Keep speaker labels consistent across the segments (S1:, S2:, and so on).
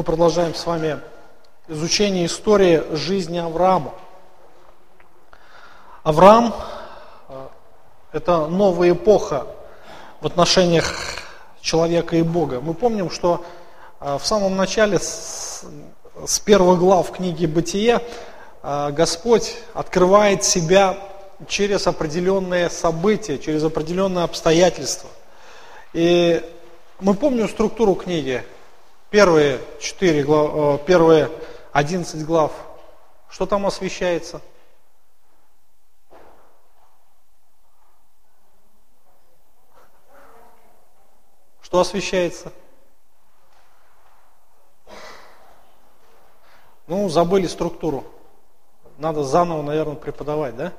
S1: Мы продолжаем с вами изучение истории жизни Авраама. Авраам э, – это новая эпоха в отношениях человека и Бога. Мы помним, что э, в самом начале, с, с первых глав книги «Бытие», э, Господь открывает себя через определенные события, через определенные обстоятельства. И мы помним структуру книги – Первые четыре глав, э, первые одиннадцать глав, что там освещается? Что освещается? Ну, забыли структуру. Надо заново, наверное, преподавать, да?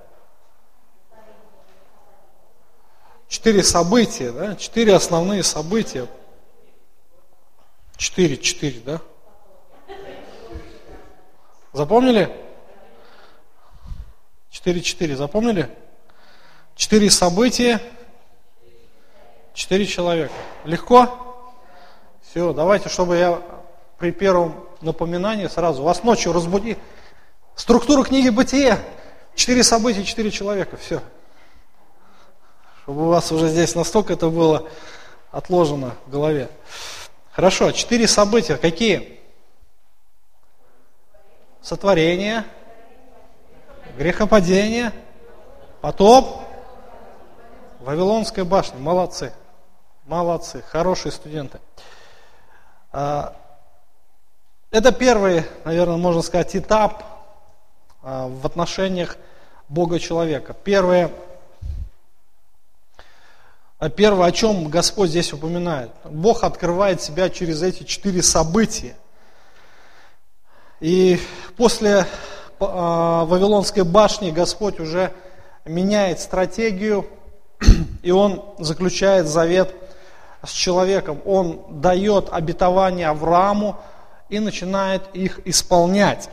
S1: Четыре события, да? Четыре основные события Четыре, четыре, да? Запомнили? Четыре, четыре, запомнили? Четыре события, четыре человека. Легко? Все, давайте, чтобы я при первом напоминании сразу вас ночью разбуди. Структура книги Бытия. Четыре события, четыре человека. Все. Чтобы у вас уже здесь настолько это было отложено в голове. Хорошо, четыре события. Какие? Сотворение, грехопадение, потоп, Вавилонская башня. Молодцы. Молодцы. Хорошие студенты. А, это первый, наверное, можно сказать, этап а, в отношениях Бога-человека. Первое а первое, о чем Господь здесь упоминает. Бог открывает себя через эти четыре события. И после а, Вавилонской башни Господь уже меняет стратегию, и Он заключает завет с человеком. Он дает обетование Аврааму и начинает их исполнять.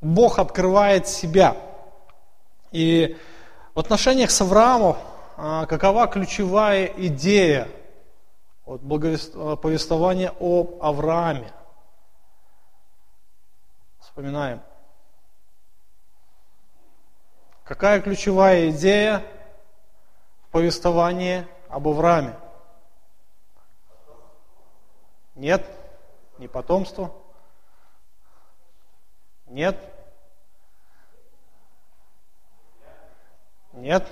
S1: Бог открывает себя. И в отношениях с Авраамом какова ключевая идея вот, повествования об Аврааме. Вспоминаем. Какая ключевая идея в повествовании об Аврааме? Нет? Не потомство? Нет? Нет?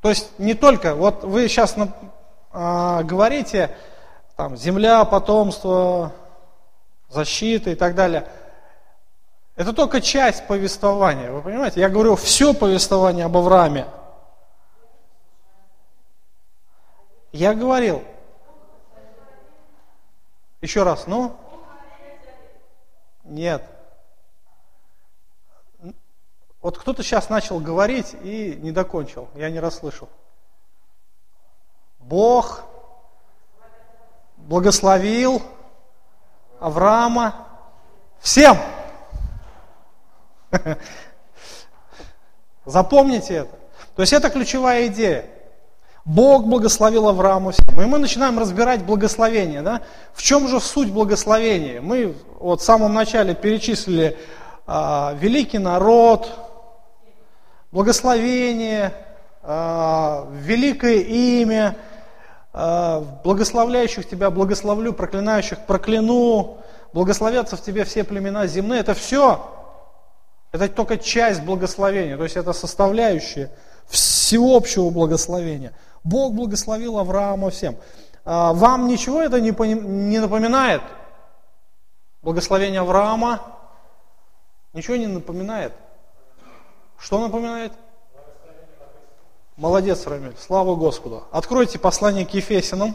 S1: То есть не только, вот вы сейчас а, говорите, там, земля, потомство, защита и так далее. Это только часть повествования, вы понимаете? Я говорю все повествование об Аврааме. Я говорил. Еще раз, ну? Нет. Вот кто-то сейчас начал говорить и не докончил, я не расслышал. Бог благословил Авраама всем. Запомните это. То есть это ключевая идея. Бог благословил Аврааму всем. И мы начинаем разбирать благословение. Да? В чем же суть благословения? Мы вот в самом начале перечислили а, великий народ, благословение, а, великое имя, а, благословляющих тебя благословлю, проклинающих прокляну, благословятся в тебе все племена земные. Это все, это только часть благословения, то есть это составляющая всеобщего благословения. Бог благословил Авраама всем. А, вам ничего это не напоминает? Благословение Авраама ничего не напоминает? Что напоминает? Молодец, Рамиль, слава Господу. Откройте послание к Ефесянам.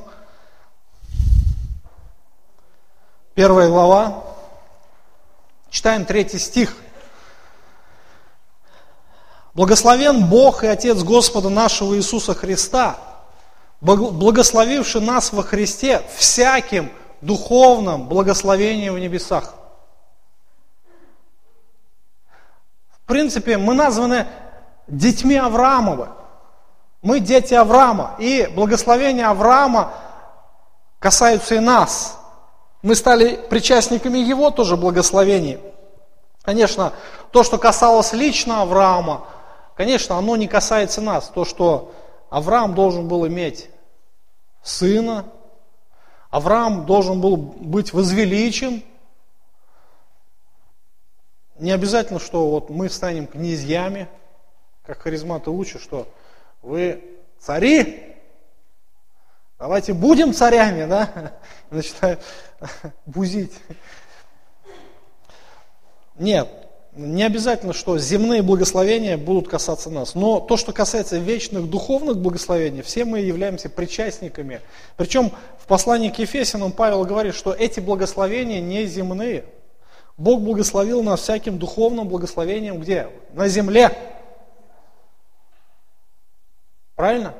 S1: Первая глава. Читаем третий стих. Благословен Бог и Отец Господа нашего Иисуса Христа, благословивший нас во Христе всяким духовным благословением в небесах. В принципе, мы названы детьми Авраамова. Мы дети Авраама, и благословения Авраама касаются и нас. Мы стали причастниками его тоже благословений. Конечно, то, что касалось лично Авраама, конечно, оно не касается нас. То, что Авраам должен был иметь сына, Авраам должен был быть возвеличен. Не обязательно, что вот мы станем князьями, как харизматы учат, что вы цари, давайте будем царями, да? Начинают бузить. Нет, не обязательно, что земные благословения будут касаться нас, но то, что касается вечных духовных благословений, все мы являемся причастниками. Причем в послании к Ефесянам Павел говорит, что эти благословения не земные. Бог благословил нас всяким духовным благословением где? На земле. Правильно?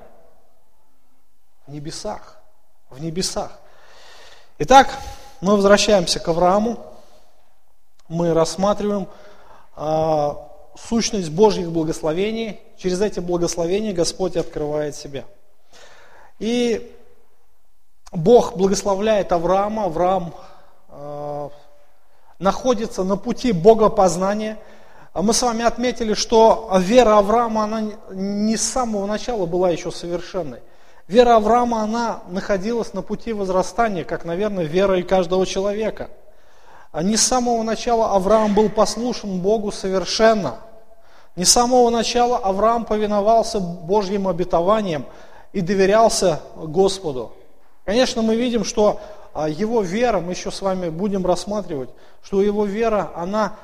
S1: В небесах. В небесах. Итак, мы возвращаемся к Аврааму. Мы рассматриваем а, сущность Божьих благословений. Через эти благословения Господь открывает себя. И Бог благословляет Авраама. Авраам э, находится на пути богопознания. Мы с вами отметили, что вера Авраама, она не с самого начала была еще совершенной. Вера Авраама, она находилась на пути возрастания, как, наверное, вера и каждого человека – а не с самого начала Авраам был послушен Богу совершенно. Не с самого начала Авраам повиновался Божьим обетованиям и доверялся Господу. Конечно, мы видим, что а, его вера, мы еще с вами будем рассматривать, что его вера, она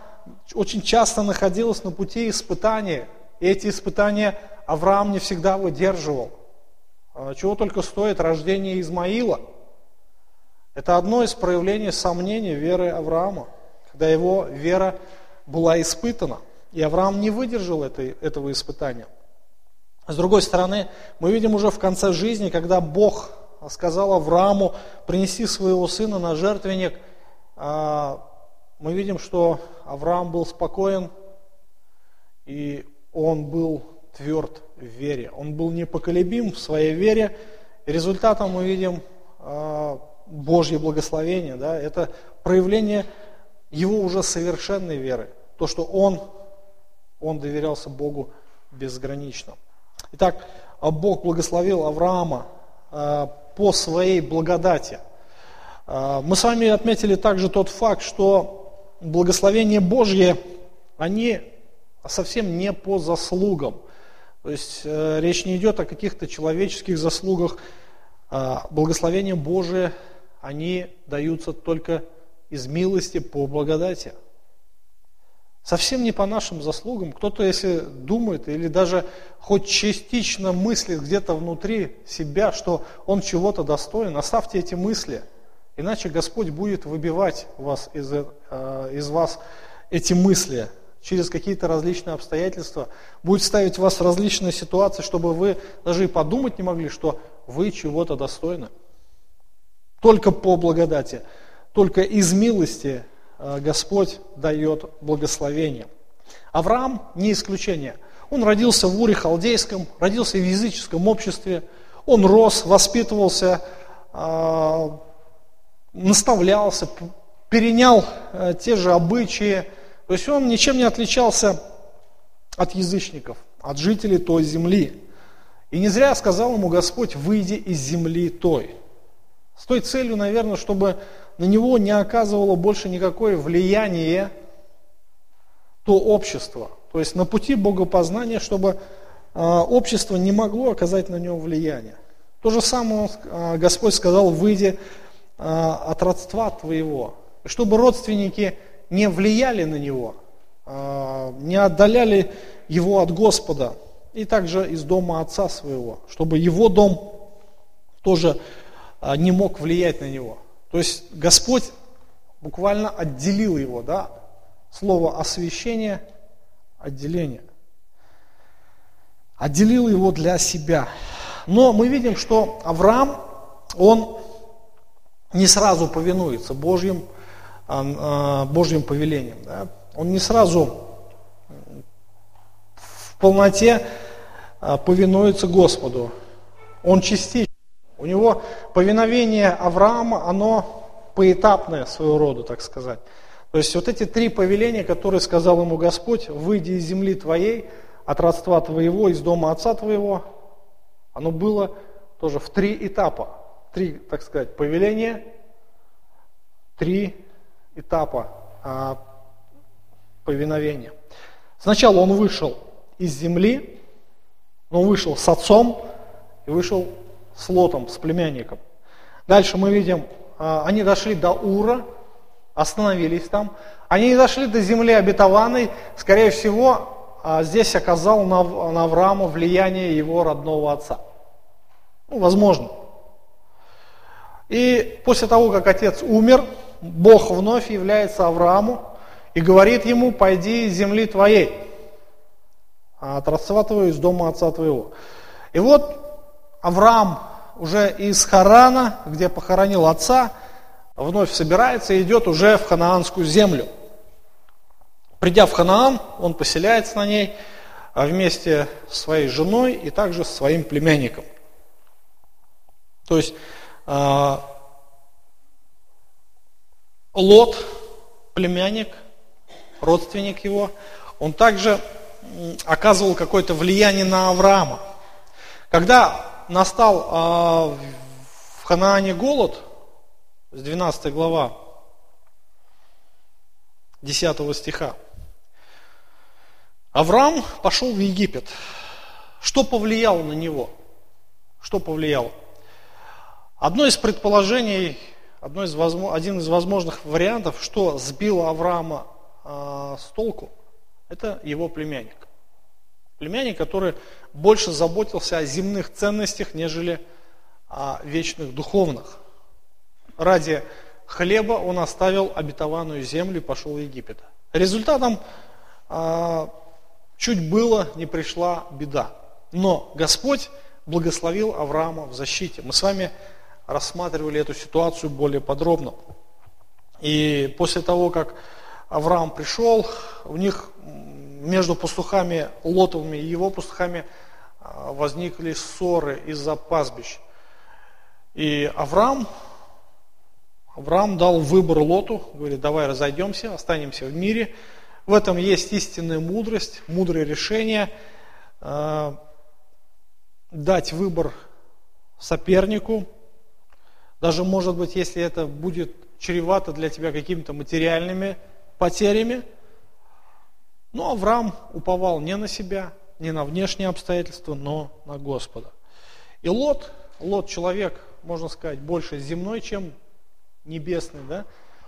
S1: очень часто находилась на пути испытания. И эти испытания Авраам не всегда выдерживал. А, чего только стоит рождение Измаила – это одно из проявлений сомнений веры Авраама, когда его вера была испытана. И Авраам не выдержал этой, этого испытания. С другой стороны, мы видим уже в конце жизни, когда Бог сказал Аврааму принести своего сына на жертвенник, а, мы видим, что Авраам был спокоен, и он был тверд в вере. Он был непоколебим в своей вере. Результатом мы видим а, Божье благословение, да, это проявление его уже совершенной веры. То, что он, он доверялся Богу безгранично. Итак, а Бог благословил Авраама а, по своей благодати. А, мы с вами отметили также тот факт, что благословение Божье, они совсем не по заслугам. То есть э, речь не идет о каких-то человеческих заслугах. Благословение Божие они даются только из милости по благодати. Совсем не по нашим заслугам. Кто-то, если думает или даже хоть частично мыслит где-то внутри себя, что он чего-то достоин, оставьте эти мысли. Иначе Господь будет выбивать вас из, э, из вас эти мысли через какие-то различные обстоятельства, будет ставить вас в различные ситуации, чтобы вы даже и подумать не могли, что вы чего-то достойны. Только по благодати, только из милости Господь дает благословение. Авраам не исключение. Он родился в Уре Халдейском, родился в языческом обществе, он рос, воспитывался, э, наставлялся, перенял э, те же обычаи. То есть он ничем не отличался от язычников, от жителей той земли. И не зря сказал ему Господь, выйди из земли той. С той целью, наверное, чтобы на него не оказывало больше никакое влияние то общество. То есть на пути богопознания, чтобы а, общество не могло оказать на него влияние. То же самое а, Господь сказал, выйди а, от родства твоего, чтобы родственники не влияли на него, не отдаляли его от Господа, и также из дома отца своего, чтобы его дом тоже не мог влиять на него. То есть Господь буквально отделил его, да, слово освящение, отделение. Отделил его для себя. Но мы видим, что Авраам, он не сразу повинуется Божьим, а, а, Божьим повелениям. Да? Он не сразу в полноте а, повинуется Господу. Он частично. У него повиновение Авраама, оно поэтапное своего рода, так сказать. То есть вот эти три повеления, которые сказал ему Господь, выйди из земли твоей, от родства твоего, из дома отца твоего, оно было тоже в три этапа. Три, так сказать, повеления, три этапа а, повиновения. Сначала он вышел из земли, он вышел с отцом и вышел с Лотом, с племянником. Дальше мы видим, а, они дошли до Ура, остановились там. Они не дошли до земли обетованной, скорее всего, а, здесь оказал на, Авраама влияние его родного отца. Ну, возможно. И после того, как отец умер, Бог вновь является Аврааму и говорит ему, пойди из земли твоей, от родства твоего, из дома отца твоего. И вот Авраам уже из Харана, где похоронил отца, вновь собирается и идет уже в ханаанскую землю. Придя в Ханаан, он поселяется на ней а вместе с своей женой и также с своим племянником. То есть а, Лот, племянник, родственник его, он также оказывал какое-то влияние на Авраама. Когда настал а, в Ханаане голод, с 12 глава, 10 стиха, Авраам пошел в Египет. Что повлияло на него? Что повлияло? Одно из предположений, одно из, один из возможных вариантов, что сбило Авраама э, с толку, это его племянник. Племянник, который больше заботился о земных ценностях, нежели о вечных духовных. Ради хлеба он оставил обетованную землю и пошел в Египет. Результатом э, чуть было не пришла беда. Но Господь благословил Авраама в защите. Мы с вами рассматривали эту ситуацию более подробно. И после того, как Авраам пришел, у них между пастухами Лотовыми и его пастухами а, возникли ссоры из-за пастбищ. И Авраам, Авраам дал выбор Лоту, говорит, давай разойдемся, останемся в мире. В этом есть истинная мудрость, мудрое решение, э, дать выбор сопернику, даже, может быть, если это будет чревато для тебя какими-то материальными потерями. Но Авраам уповал не на себя, не на внешние обстоятельства, но на Господа. И Лот, Лот человек, можно сказать, больше земной, чем небесный, да,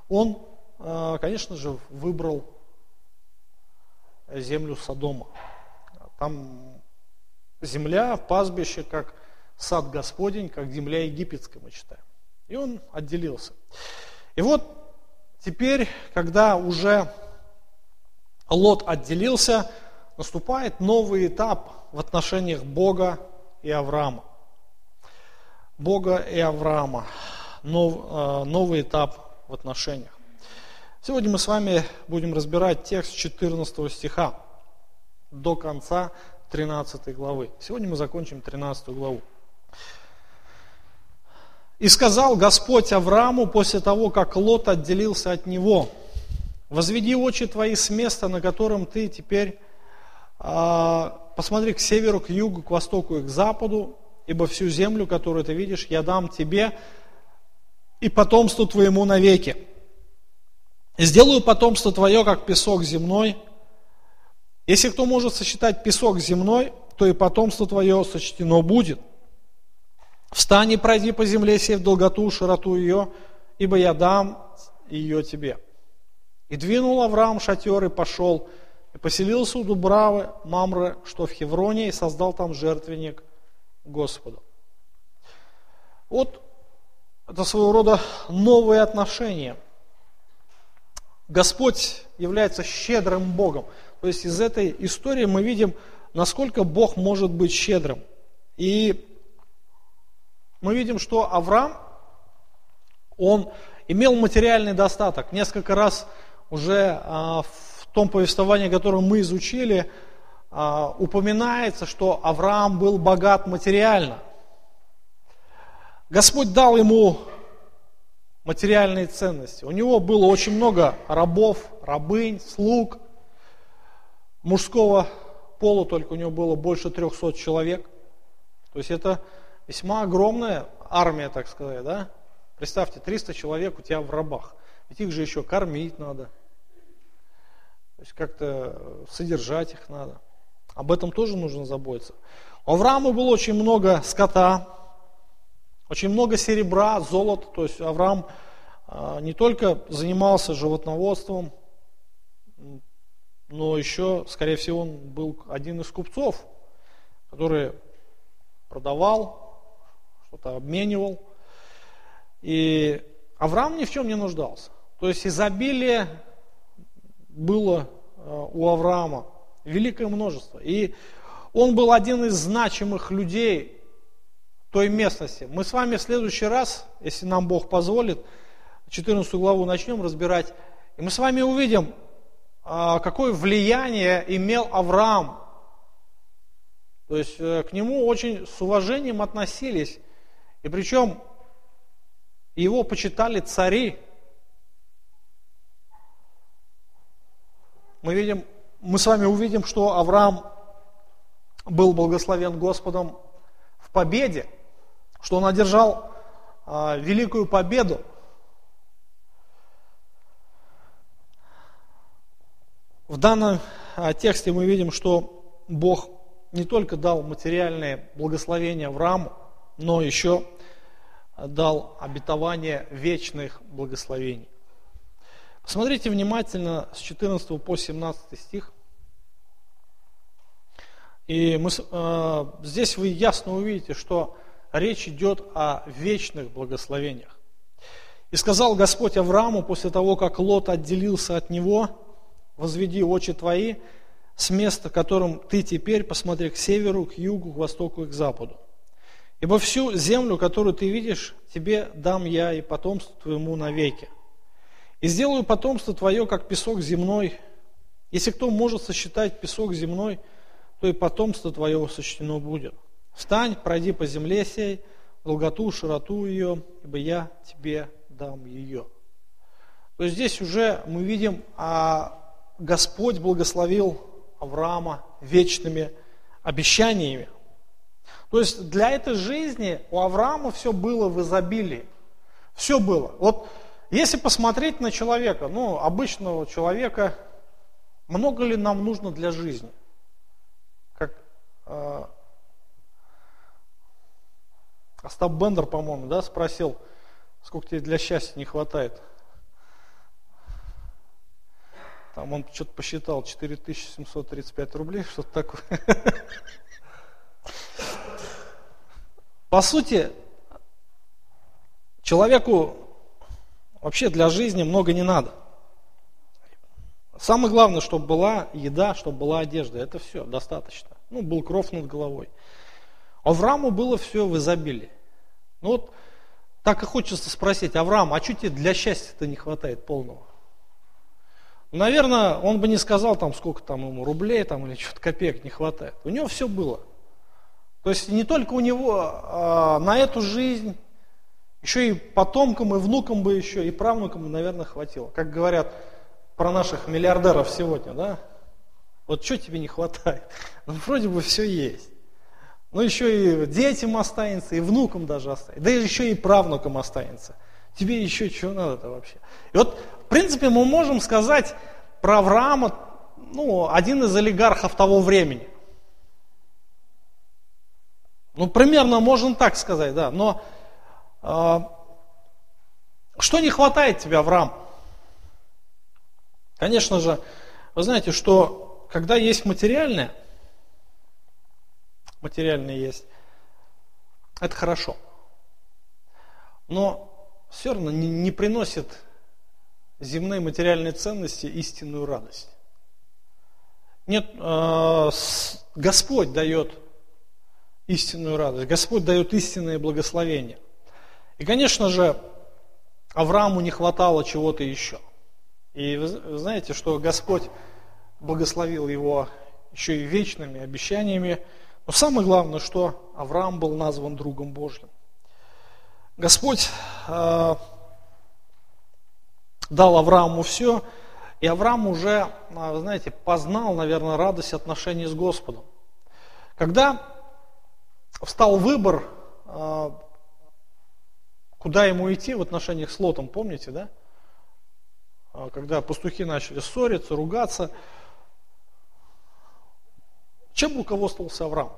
S1: он, э, конечно же, выбрал землю Содома. Там земля, пастбище, как сад Господень, как земля египетская, мы читаем. И он отделился. И вот теперь, когда уже Лот отделился, наступает новый этап в отношениях Бога и Авраама. Бога и Авраама. Нов, э, новый этап в отношениях. Сегодня мы с вами будем разбирать текст 14 стиха до конца 13 главы. Сегодня мы закончим 13 главу. И сказал Господь Аврааму после того, как Лот отделился от него, возведи очи твои с места, на котором ты теперь, э, посмотри к северу, к югу, к востоку и к западу, ибо всю землю, которую ты видишь, я дам тебе и потомству твоему навеки. Сделаю потомство твое, как песок земной. Если кто может сочетать песок земной, то и потомство твое сочтено будет – Встань и пройди по земле, сев долготу, широту ее, ибо я дам ее тебе. И двинул Авраам шатер и пошел, и поселился у Дубравы, Мамры, что в Хевроне, и создал там жертвенник Господу. Вот это своего рода новые отношения. Господь является щедрым Богом. То есть из этой истории мы видим, насколько Бог может быть щедрым. И мы видим, что Авраам, он имел материальный достаток. Несколько раз уже а, в том повествовании, которое мы изучили, а, упоминается, что Авраам был богат материально. Господь дал ему материальные ценности. У него было очень много рабов, рабынь, слуг. Мужского пола только у него было больше 300 человек. То есть это весьма огромная армия, так сказать, да? Представьте, 300 человек у тебя в рабах. Ведь их же еще кормить надо. То есть как-то содержать их надо. Об этом тоже нужно заботиться. У Авраама было очень много скота, очень много серебра, золота. То есть Авраам а, не только занимался животноводством, но еще, скорее всего, он был один из купцов, который продавал, что-то обменивал. И Авраам ни в чем не нуждался. То есть изобилие было а, у Авраама, великое множество. И он был один из значимых людей той местности. Мы с вами в следующий раз, если нам Бог позволит, 14 главу начнем разбирать, и мы с вами увидим, а, какое влияние имел Авраам. То есть э, к нему очень с уважением относились. И причем его почитали цари. Мы видим, мы с вами увидим, что Авраам был благословен Господом в победе что он одержал а, великую победу. В данном а, тексте мы видим, что Бог не только дал материальное благословение Аврааму, но еще дал обетование вечных благословений. Посмотрите внимательно с 14 по 17 стих. И мы, э, здесь вы ясно увидите, что речь идет о вечных благословениях. И сказал Господь Аврааму после того, как Лот отделился от него, возведи очи твои с места, которым ты теперь, посмотри к северу, к югу, к востоку и к западу. Ибо всю землю, которую ты видишь, тебе дам я и потомству твоему навеки. И сделаю потомство твое, как песок земной. Если кто может сосчитать песок земной, то и потомство твое сочтено будет. Встань, пройди по земле сей, долготу, широту ее, ибо я тебе дам ее. То есть здесь уже мы видим, а Господь благословил Авраама вечными обещаниями. То есть для этой жизни у Авраама все было в изобилии. Все было. Вот если посмотреть на человека, ну, обычного человека, много ли нам нужно для жизни? Как э, Остап Бендер, по-моему, да, спросил, сколько тебе для счастья не хватает. Там он что-то посчитал, 4735 рублей, что-то такое. По сути, человеку вообще для жизни много не надо. Самое главное, чтобы была еда, чтобы была одежда. Это все, достаточно. Ну, был кров над головой. Аврааму было все в изобилии. Ну вот так и хочется спросить, Авраам, а что тебе для счастья-то не хватает полного? Наверное, он бы не сказал, там, сколько там ему рублей там, или что-то копеек не хватает. У него все было. То есть не только у него а, на эту жизнь, еще и потомкам, и внукам бы еще, и правнукам, наверное, хватило. Как говорят про наших миллиардеров сегодня, да? Вот что тебе не хватает? Ну, вроде бы все есть. Ну, еще и детям останется, и внукам даже останется. Да еще и правнукам останется. Тебе еще чего надо-то вообще? И вот, в принципе, мы можем сказать про Авраама, ну, один из олигархов того времени. Ну, примерно можно так сказать, да. Но что не хватает тебе, Авраам? Конечно же, вы знаете, что когда есть материальное – материальные есть, это хорошо. Но все равно не, не приносит земные материальные ценности истинную радость. Нет, э, Господь дает истинную радость, Господь дает истинное благословение. И, конечно же, Аврааму не хватало чего-то еще. И вы знаете, что Господь благословил его еще и вечными обещаниями. Но самое главное, что Авраам был назван другом Божьим. Господь э, дал Аврааму все, и Авраам уже, э, знаете, познал, наверное, радость отношений с Господом. Когда встал выбор, э, куда ему идти в отношениях с Лотом, помните, да? Э, когда пастухи начали ссориться, ругаться, чем руководствовался Авраам?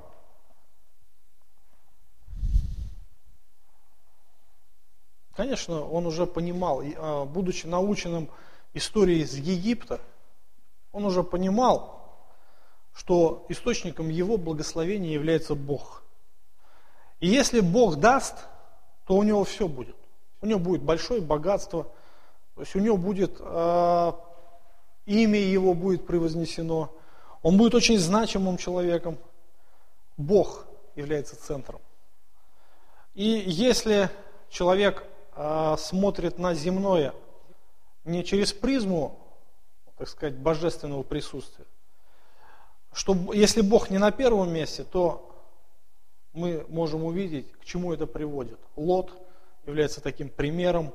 S1: Конечно, он уже понимал, а, будучи наученным историей из Египта, он уже понимал, что источником его благословения является Бог. И если Бог даст, то у него все будет. У него будет большое богатство, то есть у него будет э, имя его будет превознесено, он будет очень значимым человеком. Бог является центром. И если человек а, смотрит на земное не через призму, так сказать, божественного присутствия. Что если Бог не на первом месте, то мы можем увидеть, к чему это приводит. Лот является таким примером,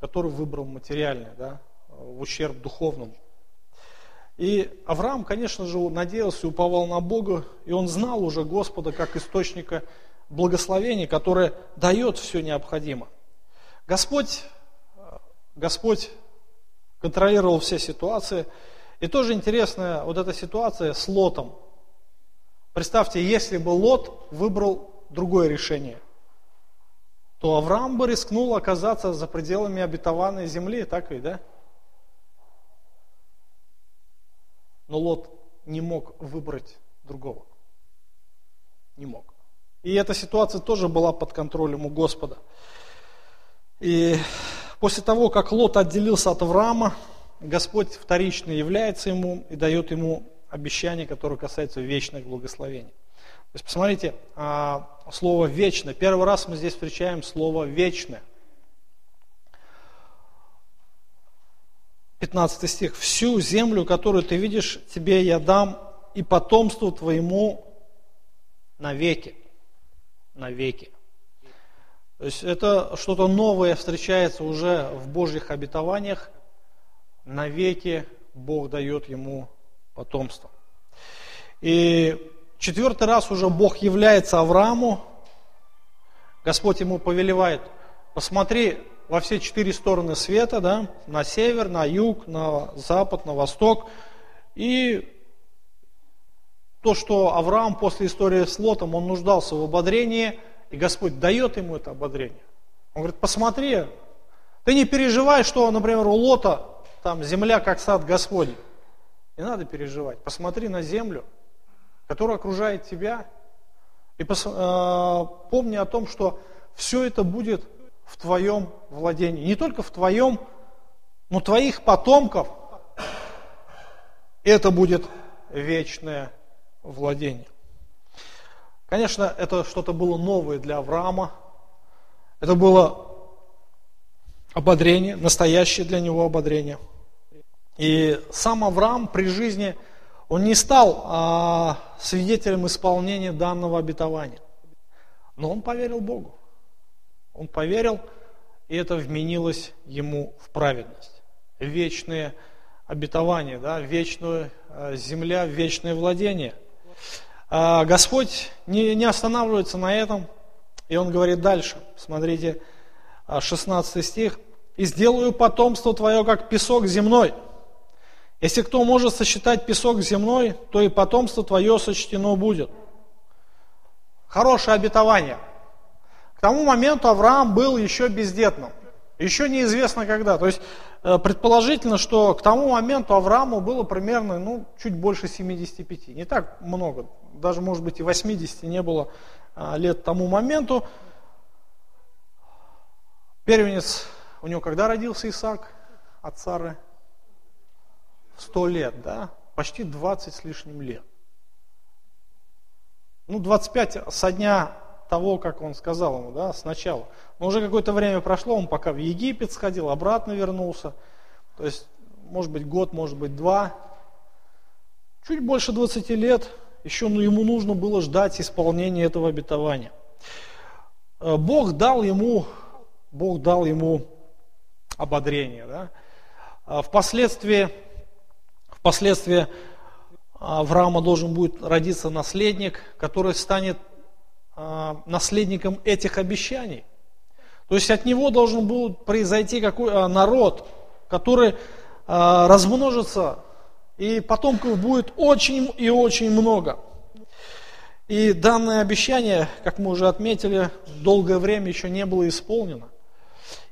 S1: который выбрал материальный, да, в ущерб духовному. И Авраам, конечно же, надеялся и уповал на Бога, и он знал уже Господа как источника благословения, которое дает все необходимое. Господь, Господь контролировал все ситуации. И тоже интересная вот эта ситуация с Лотом. Представьте, если бы Лот выбрал другое решение, то Авраам бы рискнул оказаться за пределами обетованной земли, так ведь, да? Но Лот не мог выбрать другого. Не мог. И эта ситуация тоже была под контролем у Господа. И после того, как Лот отделился от Авраама, Господь вторично является ему и дает ему обещание, которое касается вечных благословений. То есть, посмотрите, а, слово «вечно». Первый раз мы здесь встречаем слово «вечное». 15 стих. «Всю землю, которую ты видишь, тебе я дам, и потомству твоему навеки». Навеки. То есть это что-то новое встречается уже в Божьих обетованиях. Навеки Бог дает ему потомство. И четвертый раз уже Бог является Аврааму. Господь ему повелевает, посмотри во все четыре стороны света, да, на север, на юг, на запад, на восток. И то, что Авраам после истории с Лотом, он нуждался в ободрении – и Господь дает ему это ободрение. Он говорит, посмотри, ты не переживай, что, например, у Лота там земля как сад Господень. Не надо переживать. Посмотри на землю, которая окружает тебя. И пос, э, помни о том, что все это будет в твоем владении. Не только в твоем, но твоих потомков. Это будет вечное владение. Конечно, это что-то было новое для Авраама. Это было ободрение, настоящее для него ободрение. И сам Авраам при жизни, он не стал а, свидетелем исполнения данного обетования. Но он поверил Богу. Он поверил, и это вменилось ему в праведность. Вечные обетования, да, вечная а, земля, вечное владение – а, Господь не, не останавливается на этом, и Он говорит дальше. Смотрите, 16 а, стих. «И сделаю потомство твое, как песок земной. Если кто может сосчитать песок земной, то и потомство твое сочтено будет». Хорошее обетование. К тому моменту Авраам был еще бездетным. Еще неизвестно когда. То есть э, предположительно, что к тому моменту Аврааму было примерно ну, чуть больше 75. Не так много, даже, может быть, и 80 не было а, лет тому моменту. Первенец у него когда родился Исаак от Сары? Сто лет, да? Почти 20 с лишним лет. Ну, 25 со дня того, как он сказал ему, да, сначала. Но уже какое-то время прошло, он пока в Египет сходил, обратно вернулся. То есть, может быть, год, может быть, два. Чуть больше 20 лет еще ну, ему нужно было ждать исполнения этого обетования. Э, Бог дал ему, Бог дал ему ободрение. Да? А впоследствии, впоследствии Авраама должен будет родиться наследник, который станет а, наследником этих обещаний. То есть от него должен был произойти какой а, народ, который а, размножится, и потомков будет очень и очень много. И данное обещание, как мы уже отметили, долгое время еще не было исполнено.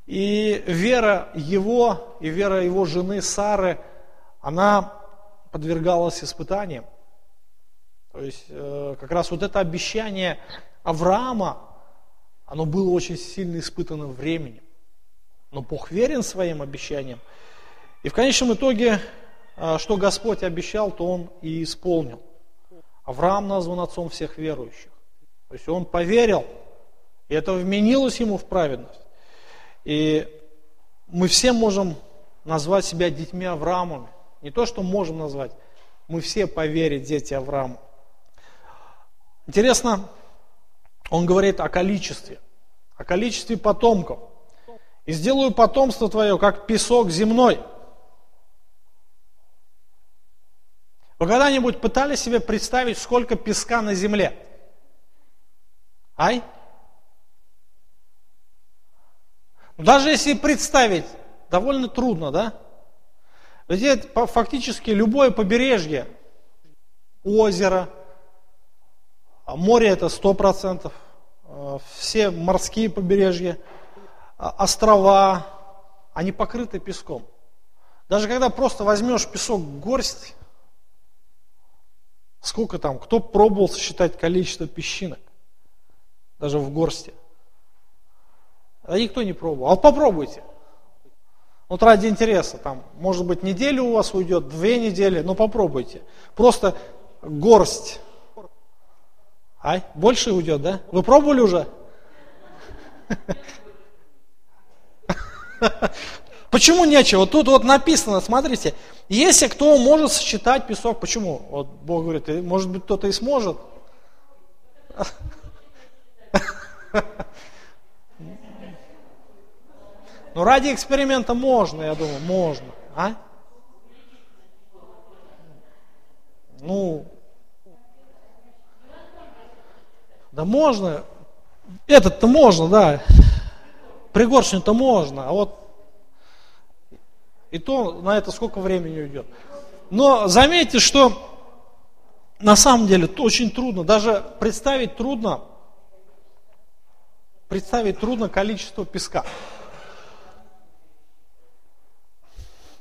S1: И вера его, и вера его жены Сары, она подвергалась испытаниям. То есть э, как раз вот это обещание Авраама, оно было очень сильно испытано временем. Но Бог верен своим обещаниям. И в конечном итоге, э, что Господь обещал, то Он и исполнил. Авраам назван отцом всех верующих. То есть он поверил, и это вменилось ему в праведность. И мы все можем назвать себя детьми Авраамами. Не то, что можем назвать, мы все поверить дети Авраама. Интересно, он говорит о количестве, о количестве потомков. И сделаю потомство твое, как песок земной. Вы когда-нибудь пытались себе представить, сколько песка на земле? Ай? Даже если представить, довольно трудно, да? Ведь фактически любое побережье, озеро, а море это сто процентов, а, все морские побережья, а, острова, они покрыты песком. Даже когда просто возьмешь песок горсть, сколько там, кто пробовал сосчитать количество песчинок, даже в горсти? А никто не пробовал. А вот попробуйте. Вот ради интереса, там, может быть, неделю у вас уйдет, две недели, но попробуйте. Просто горсть. Ай, больше уйдет, да? Вы пробовали уже? Почему нечего? Тут вот написано, смотрите, если кто может сосчитать песок, почему? Вот Бог говорит, может быть кто-то и сможет. Ну, ради эксперимента можно, я думаю, можно. А? Ну, да можно. Этот-то можно, да. Пригоршню-то можно. А вот и то на это сколько времени уйдет. Но заметьте, что на самом деле это очень трудно. Даже представить трудно, представить трудно количество песка.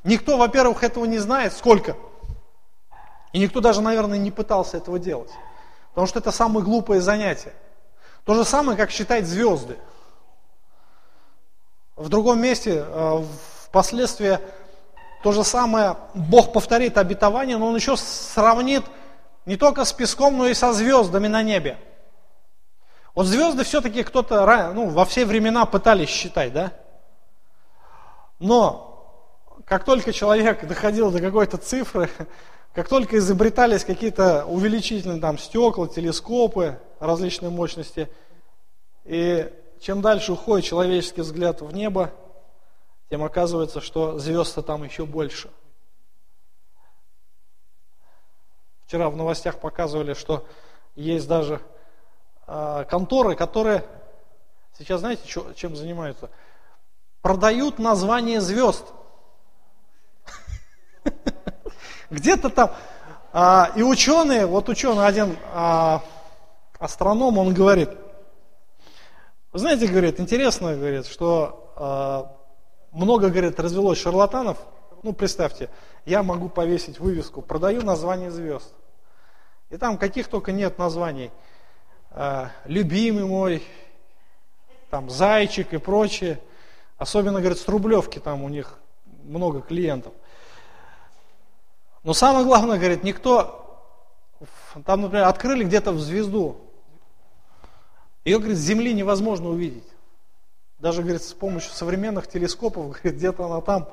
S1: Никто, во-первых, этого не знает, сколько. И никто даже, наверное, не пытался этого делать. Потому что это самое глупое занятие. То же самое, как считать звезды. В другом месте, э, впоследствии, то же самое, Бог повторит обетование, но Он еще сравнит не только с песком, но и со звездами на небе. Вот звезды все-таки кто-то ну, во все времена пытались считать, да? Но как только человек доходил до какой-то цифры, как только изобретались какие-то увеличительные там стекла, телескопы различной мощности, и чем дальше уходит человеческий взгляд в небо, тем оказывается, что звезд там еще больше. Вчера в новостях показывали, что есть даже э, конторы, которые сейчас знаете, чем занимаются? Продают название звезд. Где-то там. А, и ученые, вот ученый один а, астроном, он говорит, знаете, говорит, интересно, говорит, что а, много, говорит, развелось шарлатанов. Ну, представьте, я могу повесить вывеску, продаю название звезд. И там каких только нет названий. А, любимый мой, там, зайчик и прочее. Особенно, говорит, с Рублевки там у них много клиентов. Но самое главное, говорит, никто, там, например, открыли где-то в звезду, ее, говорит, с Земли невозможно увидеть. Даже, говорит, с помощью современных телескопов, говорит, где-то она там.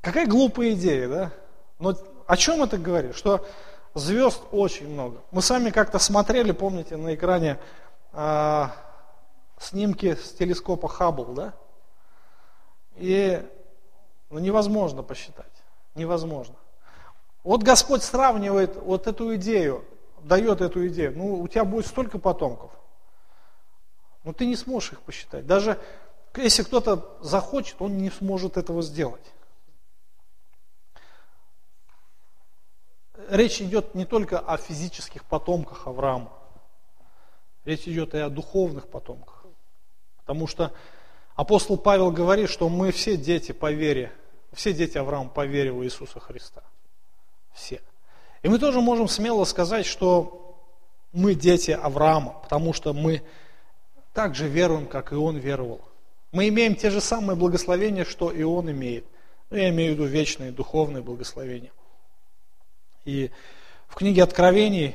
S1: Какая глупая идея, да? Но о чем это говорит? Что звезд очень много. Мы сами как-то смотрели, помните, на экране э, снимки с телескопа Хаббл, да? И ну, невозможно посчитать. Невозможно. Вот Господь сравнивает вот эту идею, дает эту идею. Ну, у тебя будет столько потомков. Но ты не сможешь их посчитать. Даже если кто-то захочет, он не сможет этого сделать. Речь идет не только о физических потомках Авраама. Речь идет и о духовных потомках. Потому что апостол Павел говорит, что мы все дети по вере, все дети Авраама по вере в Иисуса Христа. Все. И мы тоже можем смело сказать, что мы дети Авраама, потому что мы так же веруем, как и он веровал. Мы имеем те же самые благословения, что и он имеет. Ну, я имею в виду вечные духовные благословения. И в книге Откровений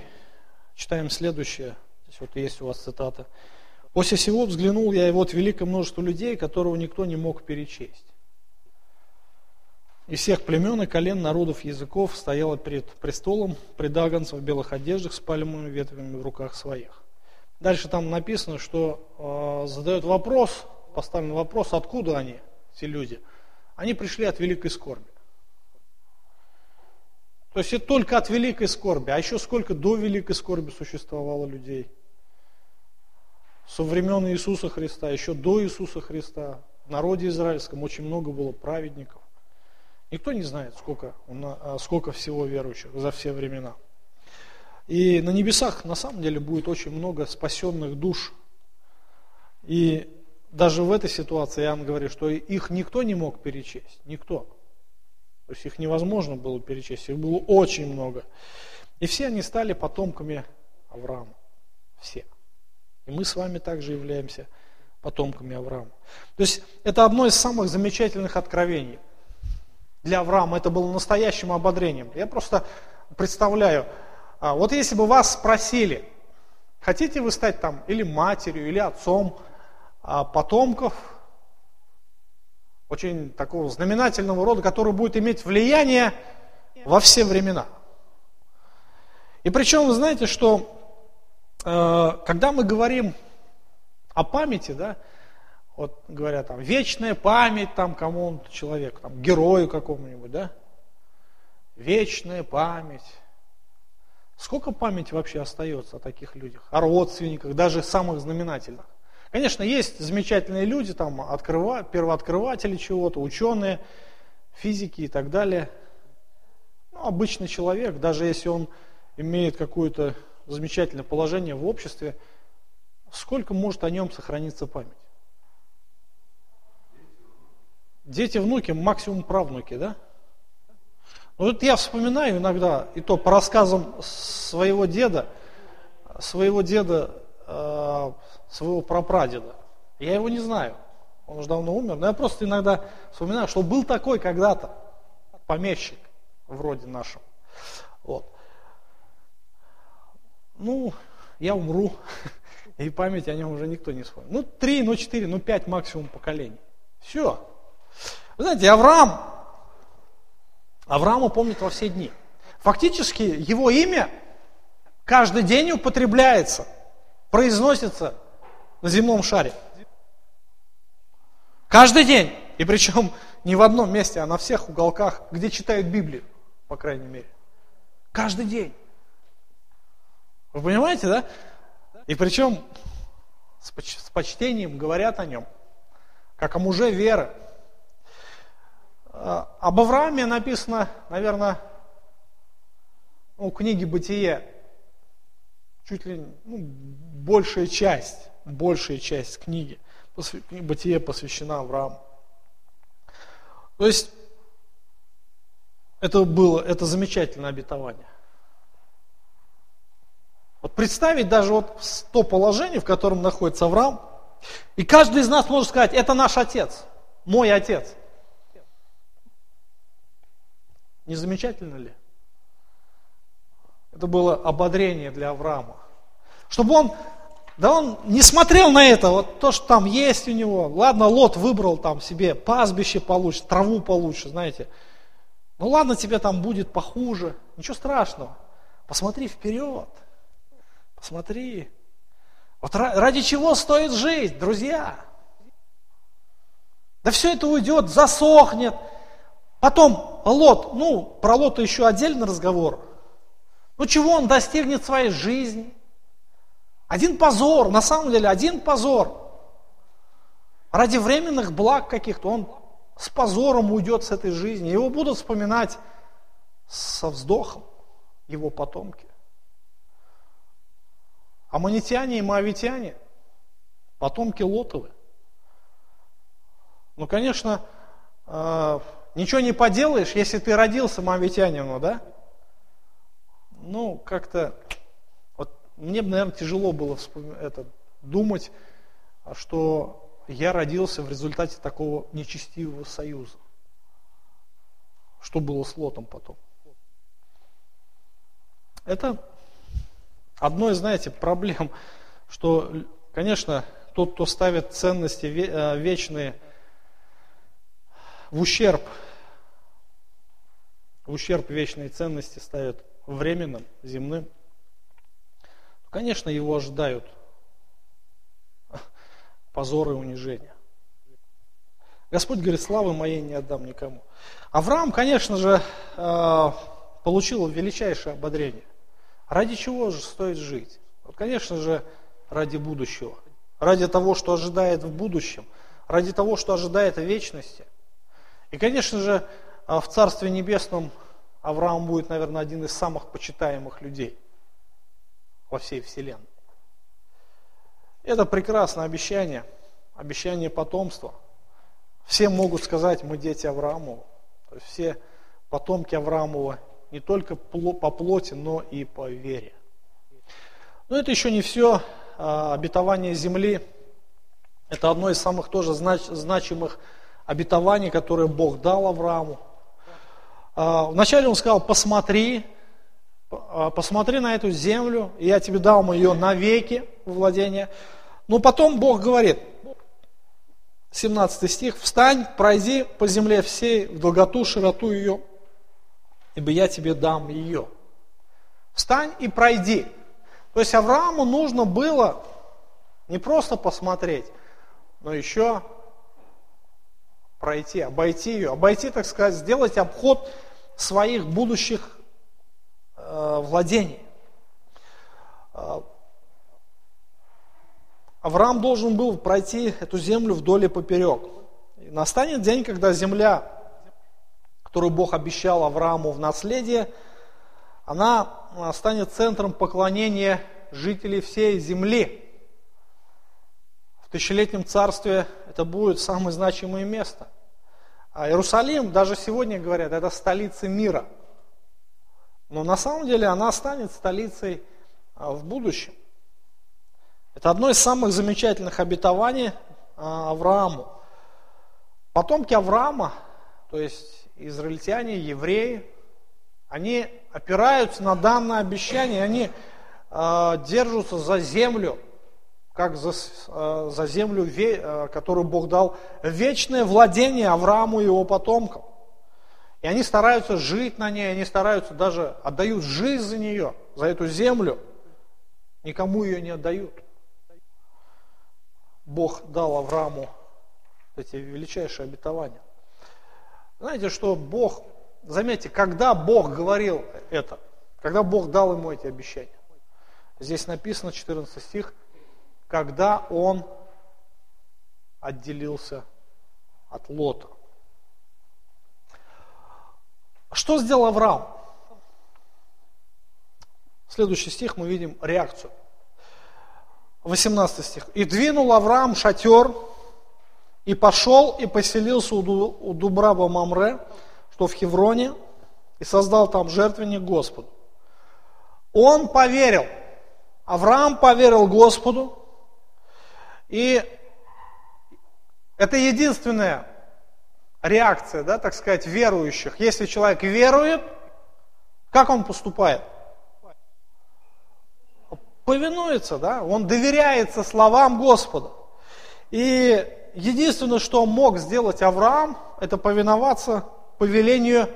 S1: читаем следующее. Здесь вот есть у вас цитата. «После всего взглянул я, и вот великое множество людей, которого никто не мог перечесть. И всех племен и колен, народов, языков стояло перед престолом предагонцев в белых одеждах с пальмовыми ветвями в руках своих. Дальше там написано, что э, задает вопрос, поставлен вопрос, откуда они, эти люди. Они пришли от великой скорби. То есть это только от великой скорби. А еще сколько до великой скорби существовало людей? Со времен Иисуса Христа, еще до Иисуса Христа, в народе израильском очень много было праведников. Никто не знает, сколько, а, сколько всего верующих за все времена. И на небесах на самом деле будет очень много спасенных душ. И даже в этой ситуации Иоанн говорит, что их никто не мог перечесть. Никто. То есть их невозможно было перечесть. Их было очень много. И все они стали потомками Авраама. Все. И мы с вами также являемся потомками Авраама. То есть это одно из самых замечательных откровений для Авраама это было настоящим ободрением. Я просто представляю, а, вот если бы вас спросили, хотите вы стать там или матерью, или отцом а, потомков, очень такого знаменательного рода, который будет иметь влияние во все времена. И причем вы знаете, что э, когда мы говорим о памяти, да, вот говорят там, вечная память там кому-то человеку, там, герою какому-нибудь, да? Вечная память. Сколько памяти вообще остается о таких людях, о родственниках, даже самых знаменательных? Конечно, есть замечательные люди, там, открыва, первооткрыватели чего-то, ученые, физики и так далее. Ну, обычный человек, даже если он имеет какое-то замечательное положение в обществе, сколько может о нем сохраниться память? Дети, внуки, максимум правнуки, да? Ну, вот я вспоминаю иногда, и то по рассказам своего деда, своего деда, э, своего прапрадеда. Я его не знаю, он уже давно умер, но я просто иногда вспоминаю, что был такой когда-то помещик вроде нашего. Вот. Ну, я умру, и память о нем уже никто не вспомнит. Ну, три, ну, четыре, ну, пять максимум поколений. Все. Вы знаете, Авраам, Авраама помнит во все дни. Фактически его имя каждый день употребляется, произносится на земном шаре. Каждый день. И причем не в одном месте, а на всех уголках, где читают Библию, по крайней мере. Каждый день. Вы понимаете, да? И причем с почтением говорят о нем, как о муже веры. А, об Аврааме написано, наверное, ну, в книге «Бытие» чуть ли ну, большая часть, большая часть книги «Бытие» посвящена Аврааму. То есть, это было, это замечательное обетование. Вот представить даже вот то положение, в котором находится Авраам, и каждый из нас может сказать, это наш отец, мой отец. Не замечательно ли? Это было ободрение для Авраама. Чтобы он, да он не смотрел на это, вот то, что там есть у него. Ладно, Лот выбрал там себе пастбище получше, траву получше, знаете. Ну ладно, тебе там будет похуже, ничего страшного. Посмотри вперед. Посмотри. Вот ради чего стоит жить, друзья? Да все это уйдет, засохнет. Потом Лот, ну, про Лота еще отдельный разговор. Ну, чего он достигнет своей жизни? Один позор, на самом деле, один позор. Ради временных благ каких-то он с позором уйдет с этой жизни. Его будут вспоминать со вздохом его потомки. Аманитяне и моавитяне, потомки Лотовы. Ну, конечно, э, ничего не поделаешь, если ты родился моавитянином, да? Ну, как-то, вот мне, наверное, тяжело было это, думать, что я родился в результате такого нечестивого союза. Что было с Лотом потом? Это одно из, знаете, проблем, что, конечно, тот, кто ставит ценности э, вечные в ущерб, в ущерб вечной ценности ставит временным, земным, конечно, его ожидают позор и унижение. Господь говорит, славы моей не отдам никому. Авраам, конечно же, э, получил величайшее ободрение. Ради чего же стоит жить? Вот, конечно же, ради будущего. Ради того, что ожидает в будущем. Ради того, что ожидает в вечности. И, конечно же, в Царстве Небесном Авраам будет, наверное, один из самых почитаемых людей во всей Вселенной. Это прекрасное обещание, обещание потомства. Все могут сказать, мы дети Авраамова. Все потомки Авраамова не только по плоти, но и по вере. Но это еще не все. А, обетование земли – это одно из самых тоже значимых обетований, которые Бог дал Аврааму. А, вначале он сказал, посмотри, а, посмотри на эту землю, я тебе дал ее навеки в владение. Но потом Бог говорит, 17 стих, встань, пройди по земле всей в долготу, широту ее, ибо я тебе дам ее. Встань и пройди. То есть Аврааму нужно было не просто посмотреть, но еще пройти, обойти ее, обойти, так сказать, сделать обход своих будущих Э, владений. Э, Авраам должен был пройти эту землю вдоль и поперек. И настанет день, когда земля, которую Бог обещал Аврааму в наследие, она станет центром поклонения жителей всей земли. В тысячелетнем царстве это будет самое значимое место. А Иерусалим, даже сегодня говорят, это столица мира – но на самом деле она станет столицей а, в будущем. Это одно из самых замечательных обетований а, Аврааму. Потомки Авраама, то есть израильтяне, евреи, они опираются на данное обещание, они держатся за землю, как за, э, за землю, э, которую Бог дал, вечное владение Аврааму и его потомкам. И они стараются жить на ней, они стараются даже, отдают жизнь за нее, за эту землю. Никому ее не отдают. Бог дал Аврааму эти величайшие обетования. Знаете, что Бог, заметьте, когда Бог говорил это, когда Бог дал ему эти обещания. Здесь написано 14 стих, когда он отделился от Лота. Что сделал Авраам? Следующий стих мы видим реакцию. 18 стих. «И двинул Авраам шатер, и пошел, и поселился у Дубраба Мамре, что в Хевроне, и создал там жертвенник Господу. Он поверил, Авраам поверил Господу, и это единственное реакция, да, так сказать, верующих. Если человек верует, как он поступает? Повинуется, да, он доверяется словам Господа. И единственное, что мог сделать Авраам, это повиноваться повелению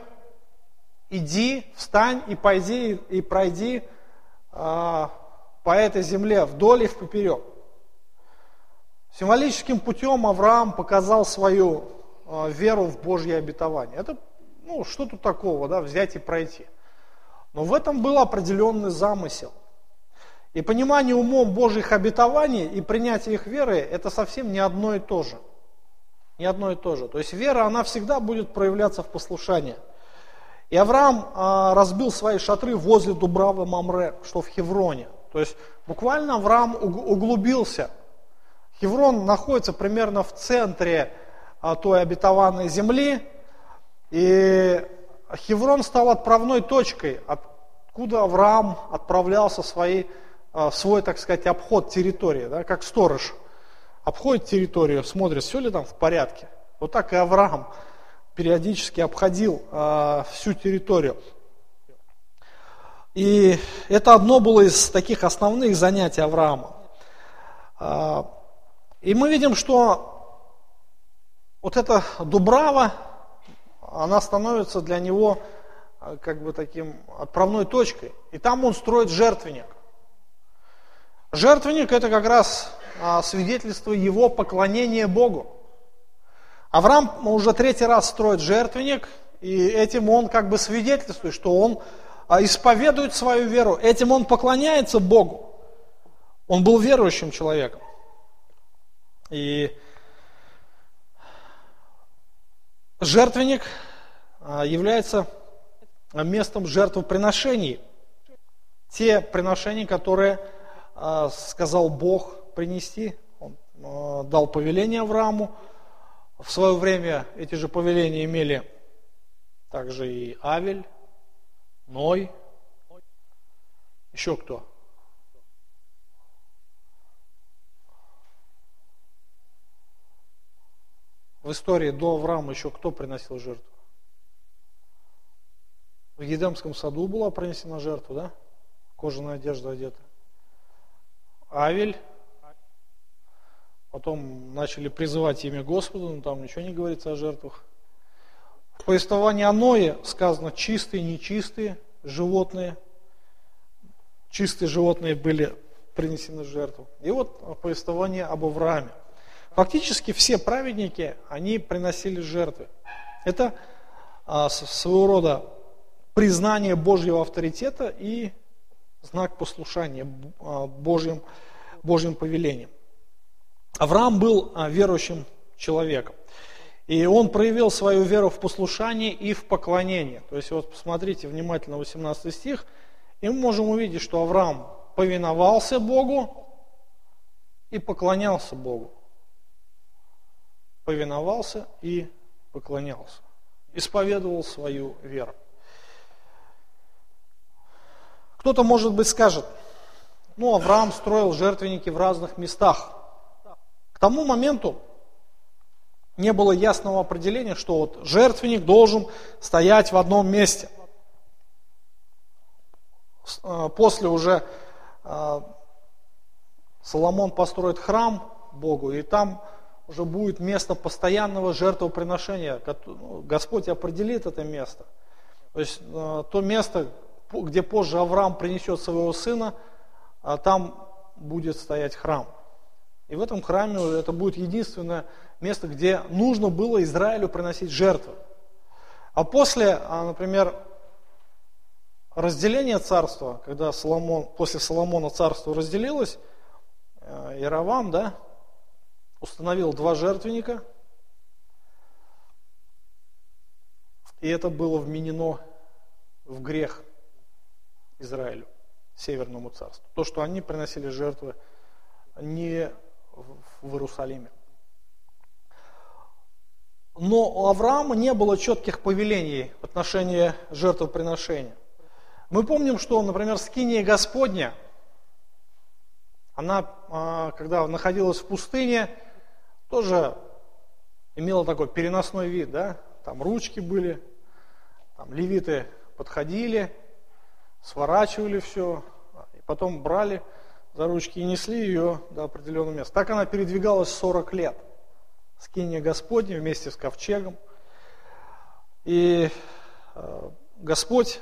S1: иди, встань и пойди и пройди а, по этой земле вдоль и в поперек. Символическим путем Авраам показал свою а, веру в Божье обетование. Это, ну, что тут такого, да, взять и пройти. Но в этом был определенный замысел. И понимание умом Божьих обетований и принятие их веры, это совсем не одно и то же. Не одно и то же. То есть вера, она всегда будет проявляться в послушании. И Авраам а, разбил свои шатры возле Дубравы Мамре, что в Хевроне. То есть буквально Авраам углубился. Хеврон находится примерно в центре а, той обетованной земли. И Хеврон стал отправной точкой, откуда Авраам отправлялся в, свои, а, в свой, так сказать, обход территории, да, как сторож. Обходит территорию, смотрит, все ли там в порядке. Вот так и Авраам периодически обходил э, всю территорию. И это одно было из таких основных занятий Авраама. И мы видим, что вот эта Дубрава, она становится для него э, как бы таким отправной точкой. И там он строит жертвенник. Жертвенник это как раз свидетельство его поклонения Богу. Авраам уже третий раз строит жертвенник, и этим он как бы свидетельствует, что он а, исповедует свою веру, этим он поклоняется Богу. Он был верующим человеком. И жертвенник а, является местом жертвоприношений. Те приношения, которые а, сказал Бог принести, он дал повеление Аврааму, в свое время эти же повеления имели также и Авель, Ной, еще кто? В истории до Авраама еще кто приносил жертву? В Едемском саду была принесена жертва, да? Кожаная одежда одета. Авель Потом начали призывать имя Господа, но там ничего не говорится о жертвах. В повествовании о Ное сказано чистые, нечистые животные. Чистые животные были принесены жертву. И вот повествование об Аврааме. Фактически все праведники, они приносили жертвы. Это а, своего рода признание Божьего авторитета и знак послушания а, Божьим, Божьим повелениям. Авраам был а, верующим человеком. И он проявил свою веру в послушании и в поклонении. То есть вот посмотрите внимательно 18 стих, и мы можем увидеть, что Авраам повиновался Богу и поклонялся Богу. Повиновался и поклонялся. Исповедовал свою веру. Кто-то, может быть, скажет, ну, Авраам строил жертвенники в разных местах тому моменту не было ясного определения, что вот жертвенник должен стоять в одном месте. Э, после уже э, Соломон построит храм Богу, и там уже будет место постоянного жертвоприношения. Ну, Господь определит это место. То есть э, то место, где позже Авраам принесет своего сына, там будет стоять храм. И в этом храме это будет единственное место, где нужно было Израилю приносить жертвы. А после, а, например, разделения царства, когда Соломон, после Соломона царство разделилось, э, Иеравам, да, установил два жертвенника, и это было вменено в грех Израилю, Северному царству. То, что они приносили жертвы не в Иерусалиме. Но у Авраама не было четких повелений в отношении жертвоприношения. Мы помним, что, например, скиния Господня, она, а, когда находилась в пустыне, тоже имела такой переносной вид, да? Там ручки были, там левиты подходили, сворачивали все, и потом брали за ручки и несли ее до определенного места. Так она передвигалась 40 лет. Скиния Господня вместе с ковчегом. И э, Господь,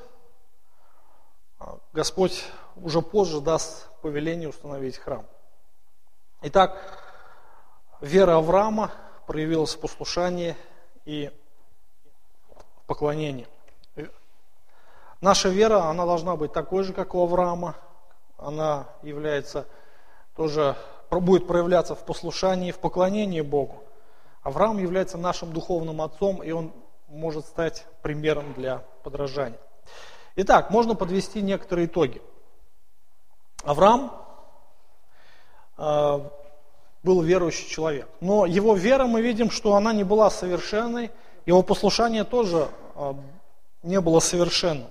S1: Господь уже позже даст повеление установить храм. Итак, вера Авраама проявилась в послушании и поклонении. Наша вера, она должна быть такой же, как у Авраама. Она является тоже, будет проявляться в послушании, в поклонении Богу. Авраам является нашим духовным отцом, и он может стать примером для подражания. Итак, можно подвести некоторые итоги. Авраам э, был верующий человек, но его вера, мы видим, что она не была совершенной, его послушание тоже э, не было совершенным.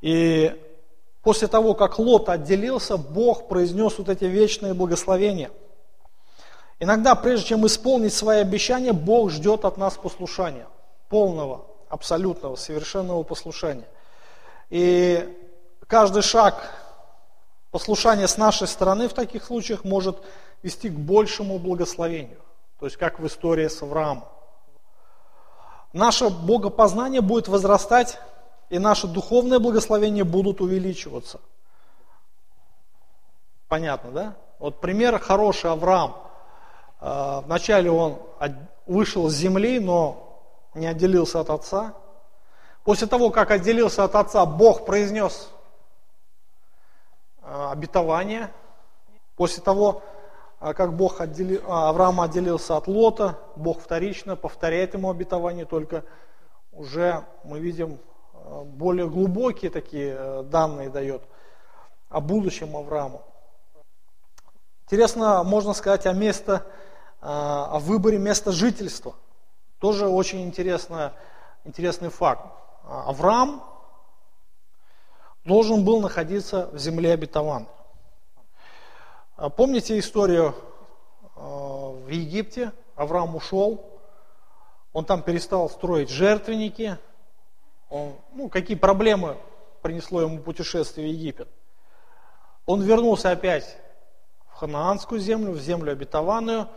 S1: И после того, как Лот отделился, Бог произнес вот эти вечные благословения. Иногда, прежде чем исполнить свои обещания, Бог ждет от нас послушания, полного, абсолютного, совершенного послушания. И каждый шаг послушания с нашей стороны в таких случаях может вести к большему благословению. То есть как в истории с Авраамом. Наше богопознание будет возрастать, и наши духовные благословения будут увеличиваться. Понятно, да? Вот пример хороший Авраам. А, вначале он вышел с земли, но не отделился от отца. После того, как отделился от отца, Бог произнес а, обетование. После того, как Бог отделил, Авраам отделился от Лота, Бог вторично повторяет ему обетование, только уже мы видим более глубокие такие э, данные дает о будущем Аврааму. Интересно, можно сказать о место, э, о выборе места жительства. Тоже очень интересно, интересный факт. Авраам должен был находиться в земле обетованной. Помните историю э, в Египте? Авраам ушел, он там перестал строить жертвенники, он, ну, какие проблемы принесло ему путешествие в Египет. Он вернулся опять в ханаанскую землю, в землю обетованную,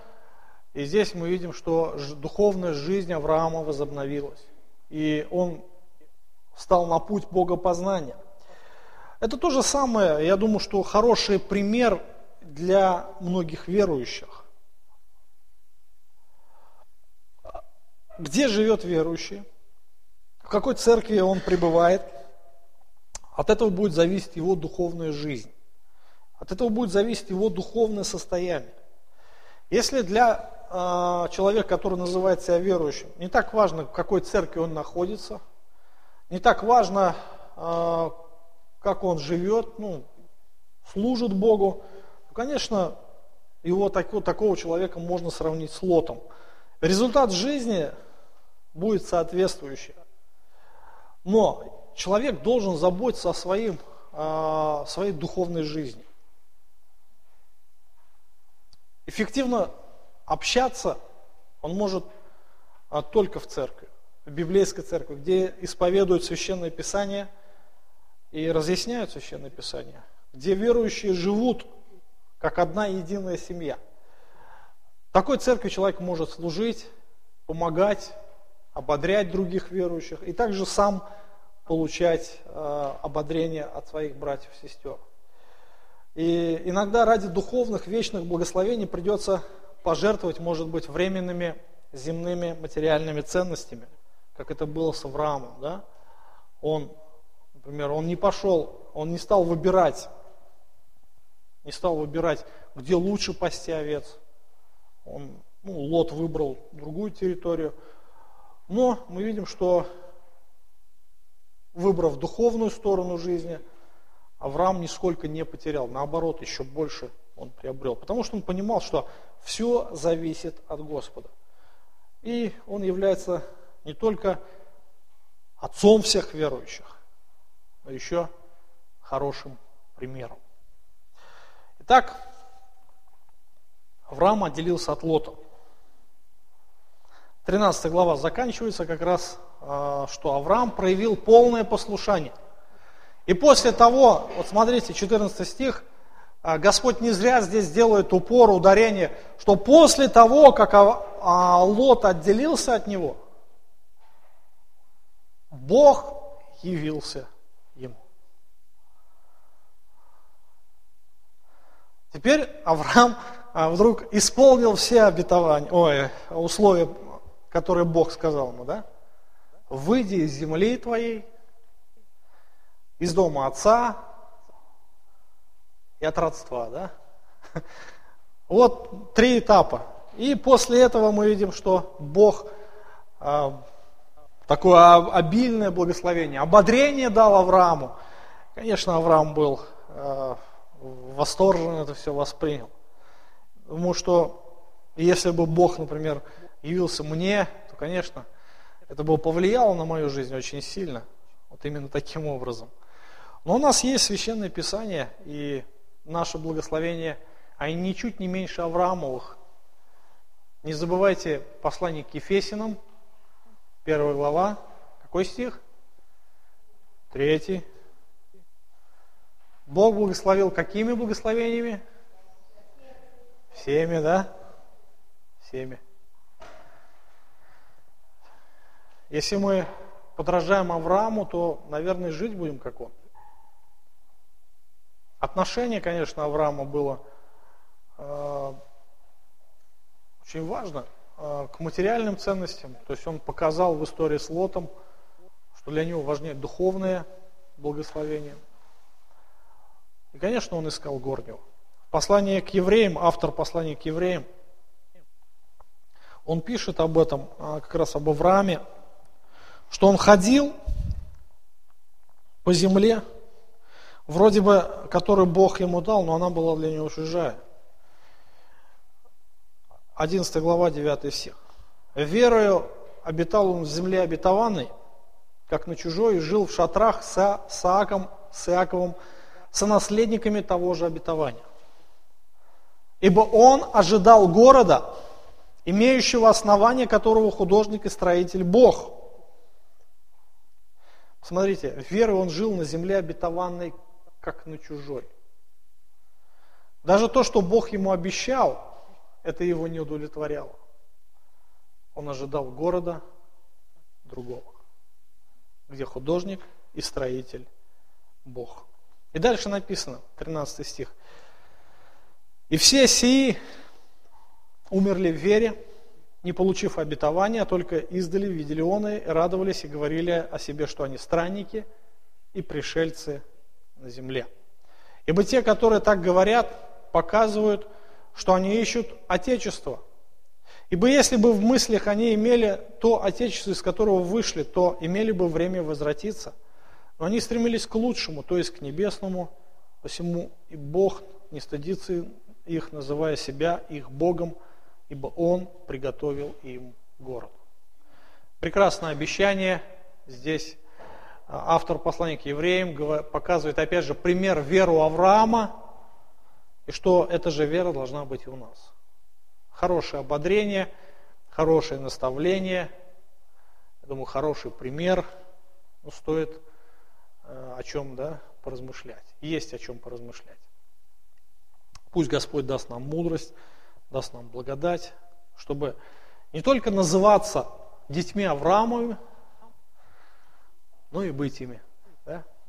S1: и здесь мы видим, что духовная жизнь Авраама возобновилась. И он стал на путь богопознания. Это то же самое, я думаю, что хороший пример для многих верующих. Где живет верующий? в какой церкви он пребывает, от этого будет зависеть его духовная жизнь. От этого будет зависеть его духовное состояние. Если для э, человека, который называет себя верующим, не так важно, в какой церкви он находится, не так важно, э, как он живет, ну, служит Богу, то, конечно, его такого, такого человека можно сравнить с лотом. Результат жизни будет соответствующий. Но человек должен заботиться о своим, о своей духовной жизни. Эффективно общаться он может а, только в церкви, в библейской церкви, где исповедуют Священное Писание и разъясняют Священное Писание, где верующие живут как одна единая семья. Такой церкви человек может служить, помогать, ободрять других верующих и также сам получать э, ободрение от своих братьев и сестер. И иногда ради духовных вечных благословений придется пожертвовать, может быть, временными земными материальными ценностями, как это было с Авраамом. Да? Он, например, он не пошел, он не стал выбирать, не стал выбирать, где лучше пасти овец. Он, ну, Лот выбрал другую территорию. Но мы видим, что выбрав духовную сторону жизни, Авраам нисколько не потерял, наоборот, еще больше он приобрел, потому что он понимал, что все зависит от Господа. И он является не только отцом всех верующих, но еще хорошим примером. Итак, Авраам отделился от Лота. 13 глава заканчивается как раз а, что Авраам проявил полное послушание. И после того, вот смотрите, 14 стих, а, Господь не зря здесь делает упор, ударение, что после того, как а, Лот отделился от него, Бог явился ему. Теперь Авраам а, вдруг исполнил все обетования, ой, условия, которые Бог сказал ему, да? Выйди из земли твоей, из дома отца и от родства, да? Вот три этапа. И после этого мы видим, что Бог а, такое обильное благословение, ободрение дал Аврааму. Конечно, Авраам был а, восторжен, это все воспринял. Потому что если бы Бог, например, явился мне, то, конечно, это бы повлияло на мою жизнь очень сильно. Вот именно таким образом. Но у нас есть священное писание, и наше благословение, они ничуть не меньше Авраамовых. Не забывайте послание к Ефесинам, первая глава. Какой стих? Третий. Бог благословил какими благословениями? Всеми, да? Всеми. Если мы подражаем Аврааму, то, наверное, жить будем как он. Отношение, конечно, Авраама было э, очень важно э, к материальным ценностям. То есть он показал в истории с Лотом, что для него важнее духовное благословение. И, конечно, он искал горнего. Послание к евреям, автор послания к евреям, он пишет об этом, а, как раз об Аврааме, что он ходил по земле, вроде бы, которую Бог ему дал, но она была для него чужая. 11 глава, 9 стих. «Верою обитал он в земле обетованной, как на чужой, и жил в шатрах с, Сааком, с Иаковом, со наследниками того же обетования. Ибо он ожидал города, имеющего основание которого художник и строитель Бог. Смотрите, верой он жил на земле обетованной, как на чужой. Даже то, что Бог ему обещал, это его не удовлетворяло. Он ожидал города другого, где художник и строитель Бог. И дальше написано, 13 стих. И все сии умерли в вере, не получив обетования, только издали видели он и радовались и говорили о себе, что они странники и пришельцы на земле. Ибо те, которые так говорят, показывают, что они ищут Отечество. Ибо если бы в мыслях они имели то Отечество, из которого вышли, то имели бы время возвратиться. Но они стремились к лучшему, то есть к небесному, посему и Бог не стыдится их, называя себя их Богом, ибо Он приготовил им город. Прекрасное обещание здесь а, автор послания к евреям показывает опять же пример веру Авраама, и что эта же вера должна быть и у нас. Хорошее ободрение, хорошее наставление, я думаю, хороший пример, ну, стоит о чем да, поразмышлять. Есть о чем поразмышлять. Пусть Господь даст нам мудрость, даст нам благодать, чтобы не только называться детьми Авраамовыми, но и быть ими. Да?